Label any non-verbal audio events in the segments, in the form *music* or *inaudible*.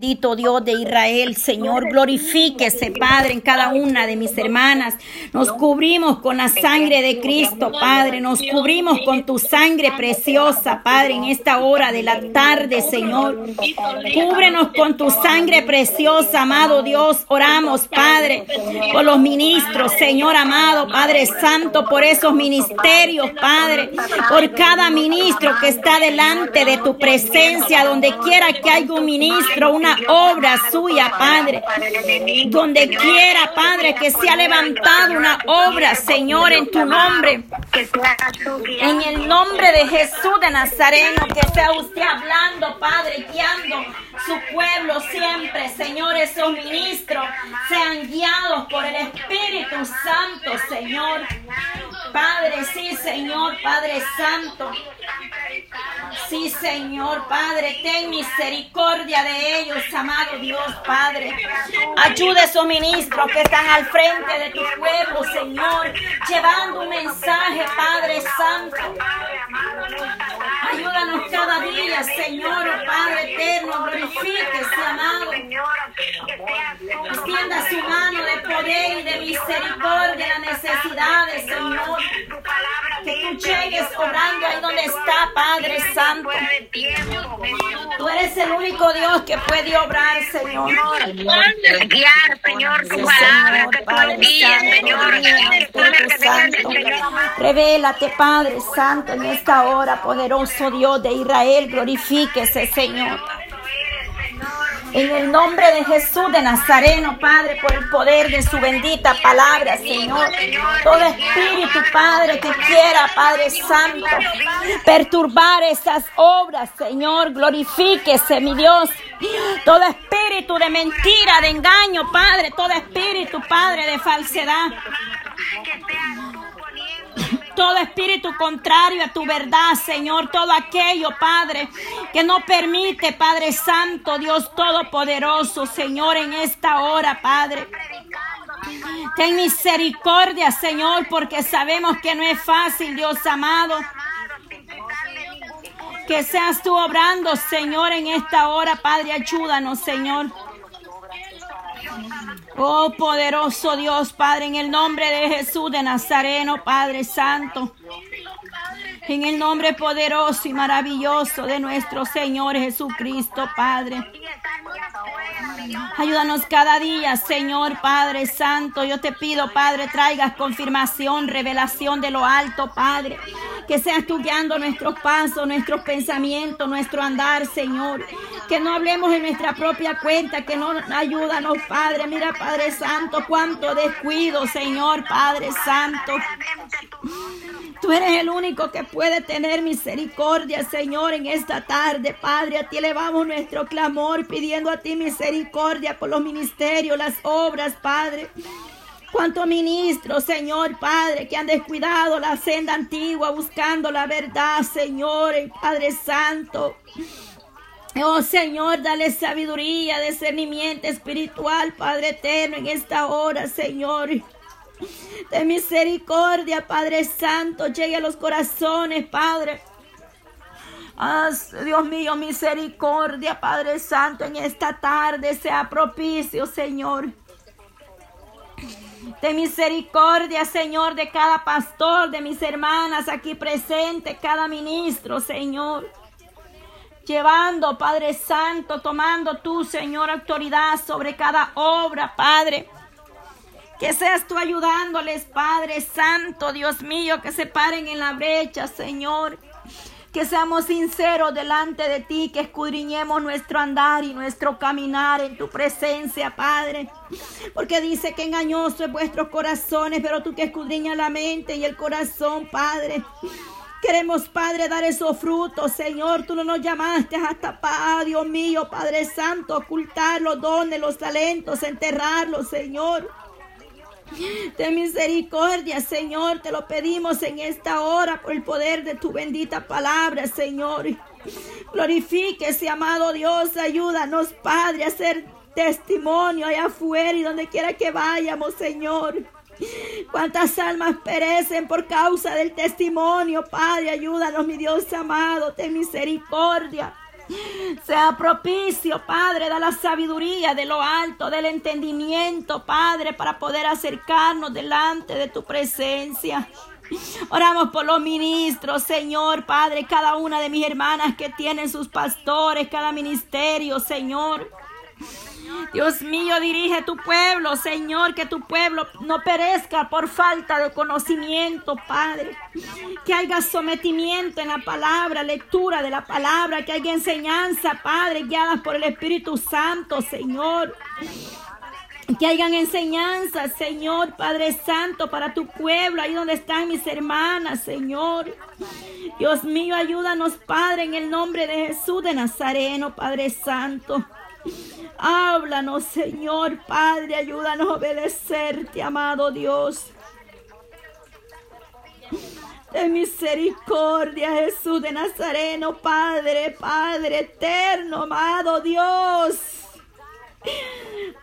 Bendito Dios de Israel, Señor, glorifíquese, Padre, en cada una de mis hermanas. Nos cubrimos con la sangre de Cristo, Padre. Nos cubrimos con tu sangre preciosa, Padre, en esta hora de la tarde, Señor. Cúbrenos con tu sangre preciosa, amado Dios. Oramos, Padre, por los ministros, Señor amado, Padre Santo, por esos ministerios, Padre, por cada ministro que está delante de tu presencia, donde quiera que haya un ministro, una obra suya, Padre. Donde quiera, Padre, que se ha levantado una obra, Señor, en tu nombre. En el nombre de Jesús de Nazareno, que sea usted hablando, Padre, guiando su pueblo siempre, Señor, esos ministros sean guiados por el Espíritu Santo, Señor. Padre, sí, Señor, Padre Santo. Sí, Señor, Padre, ten misericordia de ellos, amado Dios, Padre. Ayude a esos ministros que están al frente de tu pueblo, Señor, llevando un mensaje, Padre Santo. Ayúdanos cada día, Señor, oh Padre eterno, glorifíquese, amado. Extienda su mano de poder y de misericordia las necesidades, Señor. Que tú llegues obrando ahí donde está, Padre Santo. Tú eres el único Dios que puede obrar, Señor. Guiar, Señor, tu palabra, que tú Señor. Revélate, Padre Santo, en esta hora, poderoso Dios de Israel. Glorifíquese, Señor. En el nombre de Jesús de Nazareno, Padre, por el poder de su bendita palabra, Señor. Todo espíritu, Padre, que quiera, Padre Santo, perturbar esas obras, Señor, glorifíquese, mi Dios. Todo espíritu de mentira, de engaño, Padre, todo espíritu, Padre, de falsedad todo espíritu contrario a tu verdad, Señor, todo aquello, Padre, que no permite, Padre Santo, Dios Todopoderoso, Señor, en esta hora, Padre. Ten misericordia, Señor, porque sabemos que no es fácil, Dios amado. Que seas tú obrando, Señor, en esta hora, Padre, ayúdanos, Señor. Oh poderoso Dios, Padre, en el nombre de Jesús de Nazareno, Padre Santo. En el nombre poderoso y maravilloso de nuestro Señor Jesucristo, Padre. Ayúdanos cada día, Señor Padre Santo. Yo te pido, Padre, traigas confirmación, revelación de lo alto, Padre. Que seas tú guiando nuestros pasos, nuestros pensamientos, nuestro andar, Señor. Que no hablemos en nuestra propia cuenta, que no ayúdanos, Padre. Mira, Padre Santo, cuánto descuido, Señor, Padre Santo. Tú eres el único que puede tener misericordia, Señor, en esta tarde, Padre. A ti elevamos nuestro clamor pidiendo a ti misericordia por los ministerios, las obras, Padre. Cuántos ministros, Señor Padre, que han descuidado la senda antigua buscando la verdad, Señor, Padre Santo. Oh Señor, dale sabiduría, discernimiento espiritual, Padre eterno, en esta hora, Señor. De misericordia, Padre Santo, llegue a los corazones, Padre. Dios mío, misericordia, Padre Santo, en esta tarde sea propicio, Señor de misericordia, Señor, de cada pastor, de mis hermanas aquí presentes, cada ministro, Señor. Llevando, Padre Santo, tomando tú, Señor, autoridad sobre cada obra, Padre. Que seas tú ayudándoles, Padre Santo, Dios mío, que se paren en la brecha, Señor. Que seamos sinceros delante de ti, que escudriñemos nuestro andar y nuestro caminar en tu presencia, Padre. Porque dice que engañoso es vuestros corazones, pero tú que escudriñas la mente y el corazón, Padre. Queremos, Padre, dar esos frutos, Señor. Tú no nos llamaste hasta paz, Dios mío, Padre Santo, ocultar los dones, los talentos, enterrarlos, Señor. De misericordia, Señor, te lo pedimos en esta hora por el poder de tu bendita palabra, Señor. Glorifíquese, amado Dios, ayúdanos, Padre, a ser testimonio allá afuera y donde quiera que vayamos, Señor. Cuántas almas perecen por causa del testimonio, Padre, ayúdanos, mi Dios amado, ten misericordia. Sea propicio, Padre, da la sabiduría de lo alto, del entendimiento, Padre, para poder acercarnos delante de tu presencia. Oramos por los ministros, Señor, Padre, cada una de mis hermanas que tienen sus pastores, cada ministerio, Señor. Dios mío, dirige tu pueblo, Señor, que tu pueblo no perezca por falta de conocimiento, Padre. Que haya sometimiento en la palabra, lectura de la palabra, que haya enseñanza, Padre, guiadas por el Espíritu Santo, Señor. Que hayan enseñanzas, Señor, Padre Santo, para tu pueblo, ahí donde están mis hermanas, Señor. Dios mío, ayúdanos, Padre, en el nombre de Jesús de Nazareno, Padre Santo. Háblanos, Señor Padre, ayúdanos a obedecerte, amado Dios. De misericordia, Jesús de Nazareno, Padre, Padre eterno, amado Dios.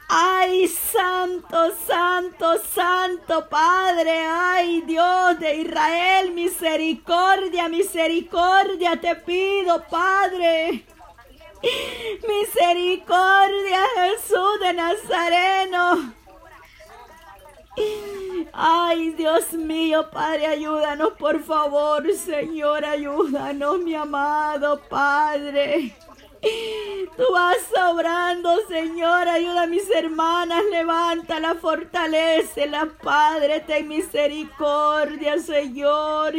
Ay, santo, santo, santo Padre, ay Dios de Israel, misericordia, misericordia te pido, Padre. Misericordia, Jesús de Nazareno. Ay, Dios mío, Padre, ayúdanos, por favor, Señor, ayúdanos, mi amado Padre. Tú vas obrando, Señor, ayuda a mis hermanas, levanta la fortaleza, la Padre, ten misericordia, Señor.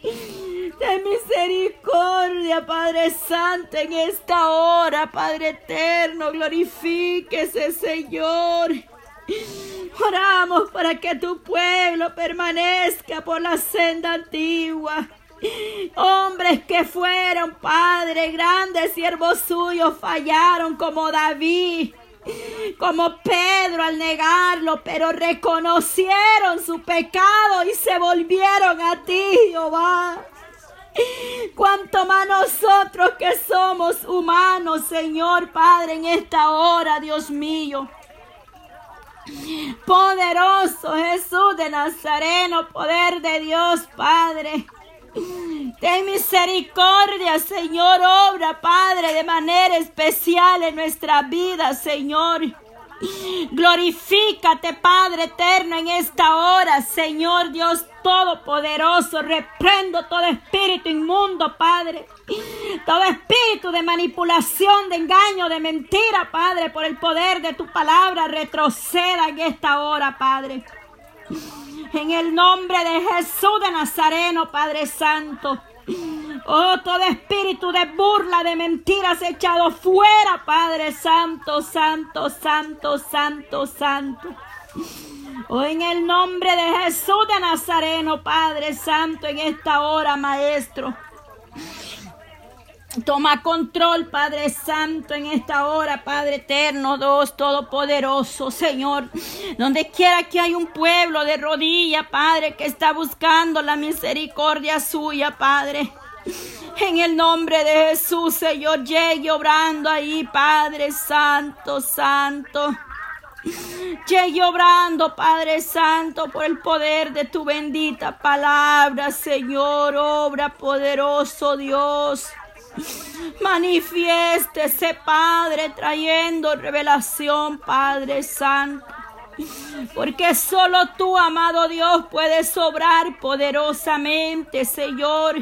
Ten misericordia, Padre Santo, en esta hora, Padre eterno, glorifíquese, Señor. Oramos para que tu pueblo permanezca por la senda antigua. Hombres que fueron, Padre, grandes siervos suyos, fallaron como David como Pedro al negarlo, pero reconocieron su pecado y se volvieron a ti, Jehová. Cuanto más nosotros que somos humanos, Señor Padre, en esta hora, Dios mío. Poderoso Jesús de Nazareno, poder de Dios Padre. Ten misericordia, Señor, obra, Padre, de manera especial en nuestra vida, Señor. Glorifícate, Padre eterno, en esta hora, Señor Dios Todopoderoso. Reprendo todo espíritu inmundo, Padre. Todo espíritu de manipulación, de engaño, de mentira, Padre, por el poder de tu palabra, retroceda en esta hora, Padre. En el nombre de Jesús de Nazareno, Padre Santo. Oh, todo espíritu de burla, de mentiras echado fuera, Padre Santo, Santo, Santo, Santo, Santo. Oh, en el nombre de Jesús de Nazareno, Padre Santo, en esta hora, Maestro. Toma control, Padre Santo, en esta hora, Padre Eterno, Dios Todopoderoso, Señor. Donde quiera que hay un pueblo de rodillas, Padre, que está buscando la misericordia suya, Padre. En el nombre de Jesús, Señor, llegue obrando ahí, Padre Santo, Santo. Llegue obrando, Padre Santo, por el poder de tu bendita palabra, Señor, obra poderoso Dios. Manifiéstese, Padre, trayendo revelación, Padre Santo. Porque solo tú, amado Dios, puedes obrar poderosamente, Señor.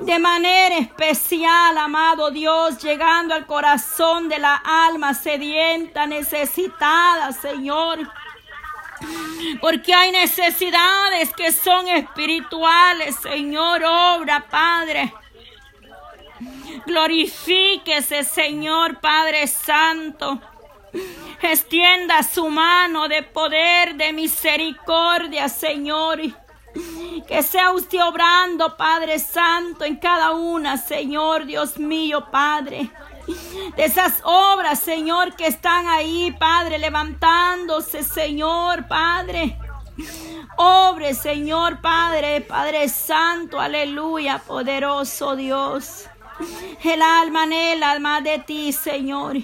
De manera especial, amado Dios, llegando al corazón de la alma sedienta, necesitada, Señor. Porque hay necesidades que son espirituales, Señor, obra, Padre. Glorifíquese, Señor Padre Santo. Extienda su mano de poder, de misericordia, Señor. Que sea usted obrando, Padre Santo, en cada una, Señor Dios mío, Padre. De esas obras, Señor, que están ahí, Padre, levantándose, Señor, Padre. Obre, Señor, Padre, Padre Santo, aleluya, poderoso Dios. El alma anhela más de ti, Señor.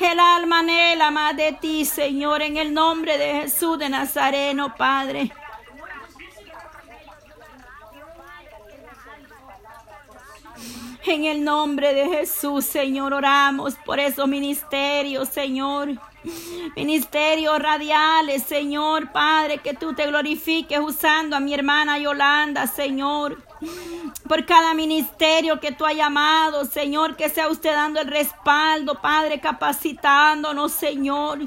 El alma anhela más de ti, Señor, en el nombre de Jesús de Nazareno, Padre. En el nombre de Jesús, Señor, oramos por esos ministerios, Señor. *laughs* Ministerios radiales, Señor Padre, que tú te glorifiques usando a mi hermana Yolanda, Señor. Por cada ministerio que tú has llamado, Señor, que sea usted dando el respaldo, Padre, capacitándonos, Señor.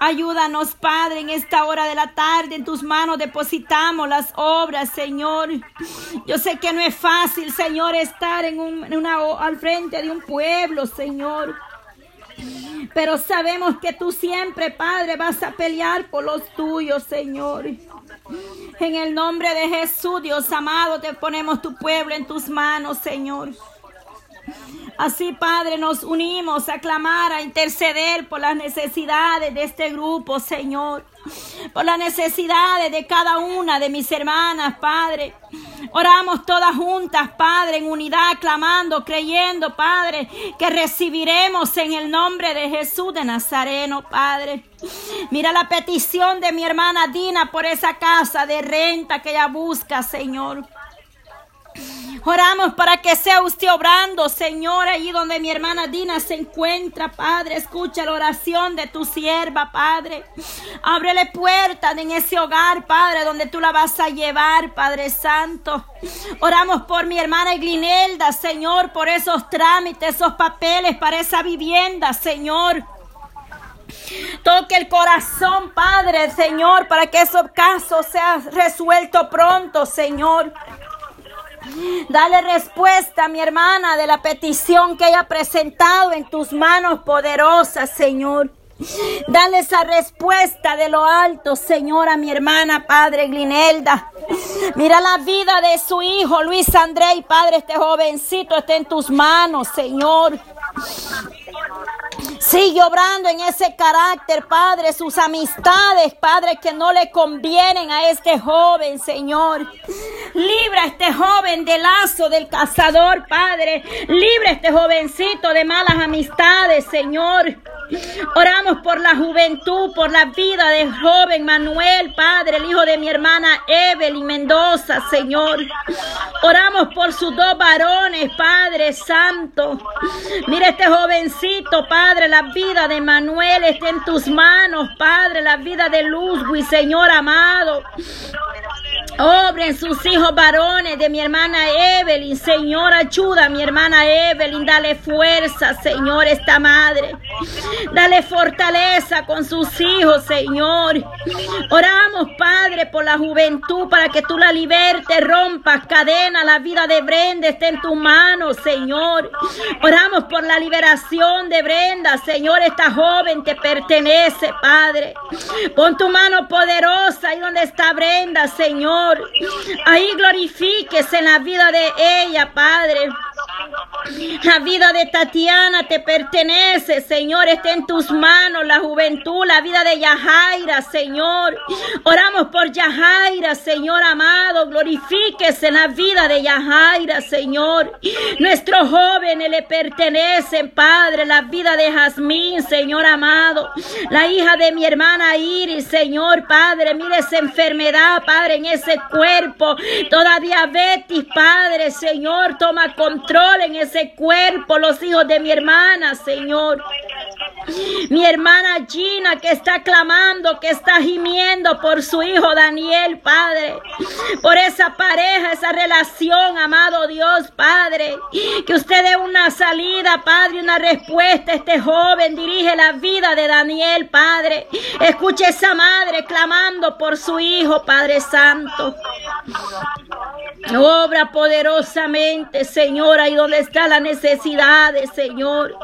Ayúdanos, Padre, en esta hora de la tarde. En tus manos depositamos las obras, Señor. Yo sé que no es fácil, Señor, estar en, una, al frente de un pueblo, Señor. Pero sabemos que tú siempre, Padre, vas a pelear por los tuyos, Señor. En el nombre de Jesús, Dios amado, te ponemos tu pueblo en tus manos, Señor. Así, Padre, nos unimos a clamar, a interceder por las necesidades de este grupo, Señor. Por las necesidades de cada una de mis hermanas, Padre. Oramos todas juntas, Padre, en unidad, clamando, creyendo, Padre, que recibiremos en el nombre de Jesús de Nazareno, Padre. Mira la petición de mi hermana Dina por esa casa de renta que ella busca, Señor. Oramos para que sea usted obrando, Señor, allí donde mi hermana Dina se encuentra, Padre. Escucha la oración de tu sierva, Padre. Ábrele puertas en ese hogar, Padre, donde tú la vas a llevar, Padre Santo. Oramos por mi hermana Glinelda, Señor, por esos trámites, esos papeles para esa vivienda, Señor. Toque el corazón, Padre, Señor, para que esos casos sean resueltos pronto, Señor. Dale respuesta, mi hermana, de la petición que haya presentado en tus manos poderosas, Señor. Dale esa respuesta de lo alto, Señor, a mi hermana, Padre Glinelda. Mira la vida de su hijo, Luis André, Padre, este jovencito está en tus manos, Señor. Sigue obrando en ese carácter, Padre, sus amistades, Padre, que no le convienen a este joven, Señor. Libra a este joven del lazo del cazador, Padre. Libra a este jovencito de malas amistades, Señor. Oramos por la juventud, por la vida del joven Manuel, Padre, el hijo de mi hermana Evelyn Mendoza, Señor. Oramos por sus dos varones, Padre Santo. Mira este jovencito, Padre, la vida de Manuel está en tus manos, Padre, la vida de Luzwi, Señor amado. Obra en sus hijos varones de mi hermana Evelyn. Señor, ayuda a mi hermana Evelyn. Dale fuerza, Señor, esta madre. Dale fortaleza con sus hijos, Señor. Oramos, Padre, por la juventud, para que tú la libertes, rompas cadena. La vida de Brenda está en tus manos, Señor. Oramos por la liberación de Brenda, Señor. Esta joven te pertenece, Padre. Pon tu mano poderosa ahí donde está Brenda, Señor. Ahí glorifíquese en la vida de ella, Padre. La vida de Tatiana te pertenece, Señor, está en tus manos, la juventud, la vida de Yajaira, Señor. Oramos por Yajaira, Señor amado, glorifíquese en la vida de Yajaira, Señor. Nuestros jóvenes le pertenecen, Padre, la vida de Jazmín, Señor amado. La hija de mi hermana Iris, Señor, Padre, mire esa enfermedad, Padre, en ese cuerpo. Toda diabetes, Padre, Señor, toma control en ese cuerpo, los hijos de mi hermana, Señor. Mi hermana Gina que está clamando, que está gimiendo por su hijo Daniel, Padre. Por esa pareja, esa relación, amado Dios, Padre. Que usted dé una salida, Padre, una respuesta este joven. Dirige la vida de Daniel, Padre. Escuche esa madre clamando por su hijo, Padre Santo. Obra poderosamente, Señor, ahí donde está la necesidad, Señor.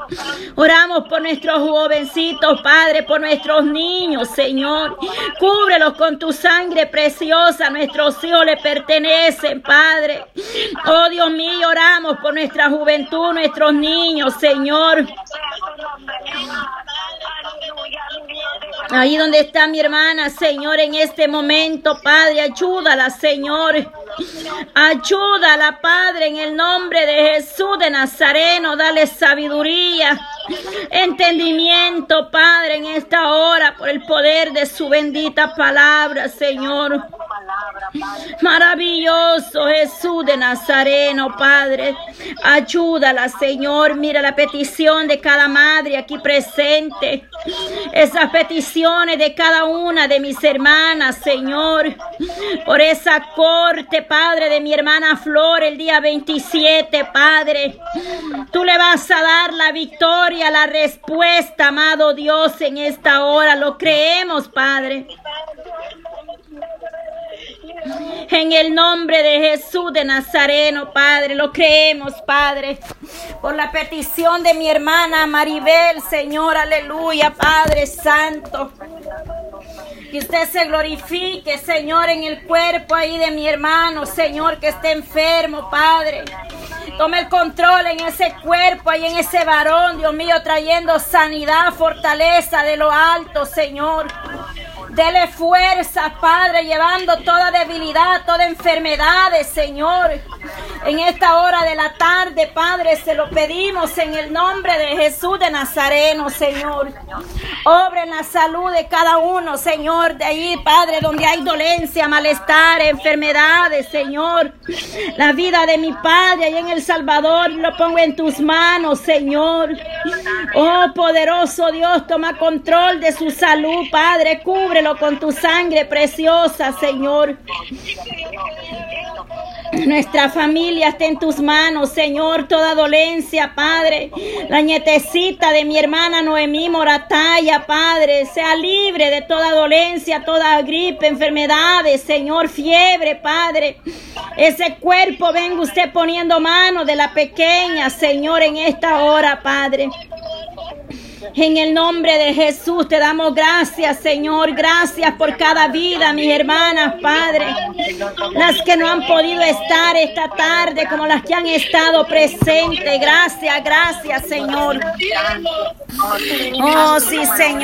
Oramos por nuestros jovencitos, Padre, por nuestros niños, Señor. Cúbrelos con tu sangre preciosa. Nuestros hijos le pertenecen, Padre. Oh Dios mío, oramos por nuestra juventud, nuestros niños, Señor. Ahí donde está mi hermana, Señor, en este momento, Padre, ayúdala, Señor. Ayúdala, Padre, en el nombre de Jesús de Nazareno. Dale sabiduría, entendimiento, Padre, en esta hora, por el poder de su bendita palabra, Señor. Maravilloso Jesús de Nazareno, Padre. Ayúdala, Señor. Mira la petición de cada madre aquí presente. Esas peticiones de cada una de mis hermanas, Señor. Por esa corte, Padre, de mi hermana Flor el día 27, Padre. Tú le vas a dar la victoria, la respuesta, amado Dios, en esta hora. Lo creemos, Padre. En el nombre de Jesús de Nazareno, Padre, lo creemos, Padre. Por la petición de mi hermana Maribel, Señor, aleluya, Padre Santo. Que usted se glorifique, Señor, en el cuerpo ahí de mi hermano, Señor, que esté enfermo, Padre. Tome el control en ese cuerpo ahí en ese varón, Dios mío, trayendo sanidad, fortaleza de lo alto, Señor. Dele fuerza, Padre, llevando toda debilidad, toda enfermedad, Señor. En esta hora de la tarde, Padre, se lo pedimos en el nombre de Jesús de Nazareno, Señor. Obre en la salud de cada uno, Señor, de ahí, Padre, donde hay dolencia, malestar, enfermedades, Señor. La vida de mi Padre ahí en El Salvador lo pongo en tus manos, Señor. Oh, poderoso Dios, toma control de su salud, Padre. Cúbrelo con tu sangre preciosa, Señor. Nuestra familia está en tus manos, Señor. Toda dolencia, Padre. La nietecita de mi hermana Noemí Morataya, Padre. Sea libre de toda dolencia, toda gripe, enfermedades, Señor. Fiebre, Padre. Ese cuerpo, venga usted poniendo mano de la pequeña, Señor, en esta hora, Padre. En el nombre de Jesús te damos gracias, Señor. Gracias por cada vida, mis hermanas, Padre. Las que no han podido estar esta tarde, como las que han estado presentes. Gracias, gracias, Señor. Oh, sí, Señor.